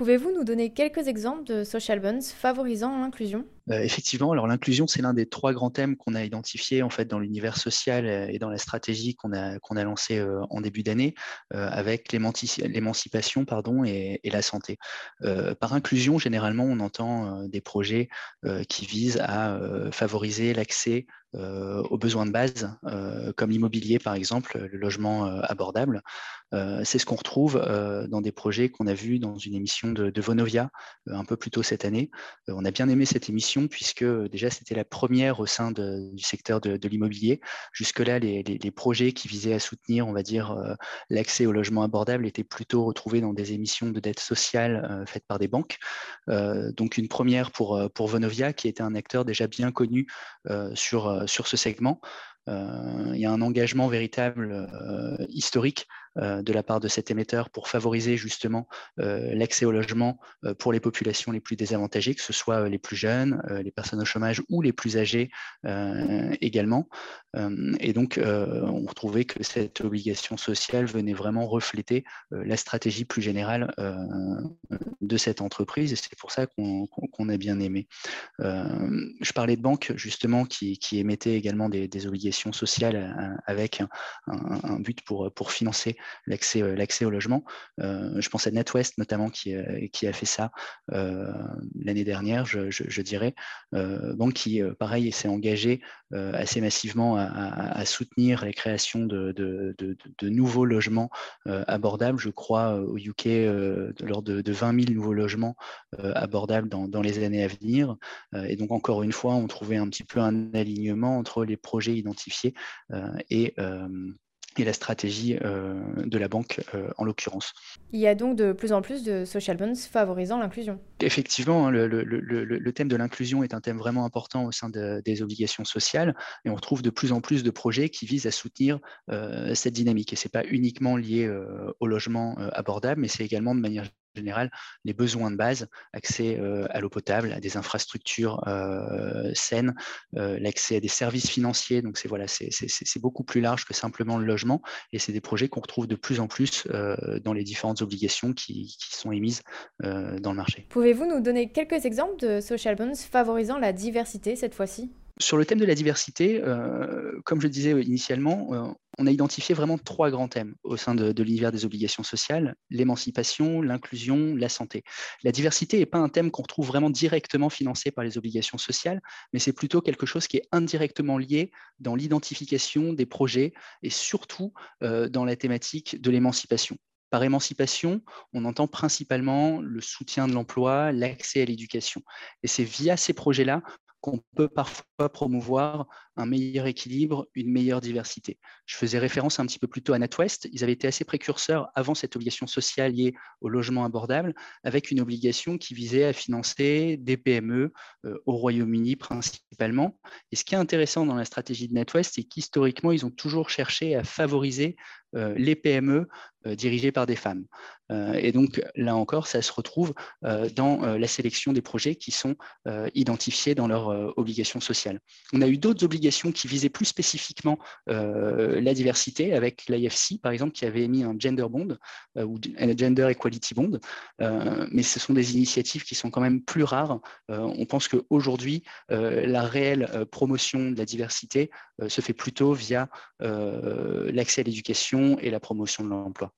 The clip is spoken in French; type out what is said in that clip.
Pouvez-vous nous donner quelques exemples de social bonds favorisant l'inclusion? Euh, effectivement, alors l'inclusion, c'est l'un des trois grands thèmes qu'on a identifiés en fait dans l'univers social euh, et dans la stratégie qu'on a, qu'on a lancée euh, en début d'année avec l'émancipation pardon, et, la santé. par inclusion, généralement, on entend des projets qui visent à favoriser l'accès aux besoins de base, comme l'immobilier par exemple, le logement abordable. c'est ce qu'on retrouve dans des projets qu'on a vus dans une émission de Vonovia un peu plus tôt cette année. on a bien aimé cette émission puisque euh, déjà c'était la première au sein du secteur de, l'immobilier. Jusque-là, les, projets qui visaient à soutenir, on va dire, euh, l'accès au logement abordable étaient plutôt retrouvés dans des émissions de dette sociale euh, faites par des banques. donc une première pour, pour Vonovia, qui était un acteur déjà bien connu sur, sur ce segment. il y a un engagement véritable historique de la part de cet émetteur pour favoriser justement euh, l'accès au logement euh, pour les populations les plus désavantagées, que ce soit les plus jeunes, les personnes au chômage ou les plus âgées également. et donc, on retrouvait que cette obligation sociale venait vraiment refléter la stratégie plus générale de cette entreprise et c'est pour ça qu'on a bien aimé. je parlais de banques justement qui, émettaient également des, obligations sociales avec un, but pour financer euh, l'accès au logement. Euh, je pense à NetWest notamment qui, euh, qui a fait ça l'année dernière, je, dirais. banque qui, pareil, s'est engagé assez massivement à, soutenir la création de, de, nouveaux logements abordables. Je crois au UK, l'ordre de, 20 000 nouveaux logements abordables dans, les années à venir. et donc, encore une fois, on trouvait un petit peu un alignement entre les projets identifiés et et la stratégie euh, de la banque euh, en l'occurrence. Il y a donc de plus en plus de social bonds favorisant l'inclusion. Effectivement, hein, le, thème de l'inclusion est un thème vraiment important au sein des obligations sociales et on retrouve de plus en plus de projets qui visent à soutenir euh, cette dynamique. Et ce n'est pas uniquement lié au logement abordable, mais c'est également de manière général les besoins de base, accès euh, à l'eau potable, à des infrastructures euh, saines, euh, l'accès à des services financiers. Donc c'est voilà, c'est beaucoup plus large que simplement le logement et c'est des projets qu'on retrouve de plus en plus dans les différentes obligations qui, qui sont émises dans le marché. Pouvez-vous nous donner quelques exemples de social bonds favorisant la diversité cette fois-ci? Sur le thème de la diversité, euh, comme je disais initialement, euh, on a identifié vraiment trois grands thèmes au sein de, l'univers des obligations sociales, l'émancipation, l'inclusion, la santé. La diversité n'est pas un thème qu'on retrouve vraiment directement financé par les obligations sociales, mais c'est plutôt quelque chose qui est indirectement lié dans l'identification des projets et surtout euh, dans la thématique de l'émancipation. Par émancipation, on entend principalement le soutien de l'emploi, l'accès à l'éducation. Et c'est via ces projets-là qu'on peut parfois promouvoir un meilleur équilibre, une meilleure diversité. Je faisais référence un petit peu plus tôt à NatWest. Ils avaient été assez précurseurs avant cette obligation sociale liée au logement abordable, avec une obligation qui visait à financer des PME euh, au Royaume-Uni principalement. Et ce qui est intéressant dans la stratégie de NatWest, c'est qu'historiquement, ils ont toujours cherché à favoriser les PME euh, dirigées par des femmes. et donc, là encore, ça se retrouve dans la sélection des projets qui sont identifiés dans leur obligations sociales. On a eu d'autres obligations qui visaient plus spécifiquement la diversité, avec l'IFC, par exemple, qui avait émis un gender bond ou un gender equality bond. mais ce sont des initiatives qui sont quand même plus rares. on pense qu'aujourd'hui, la réelle promotion de la diversité se fait plutôt via l'accès à l'éducation et la promotion de l'emploi.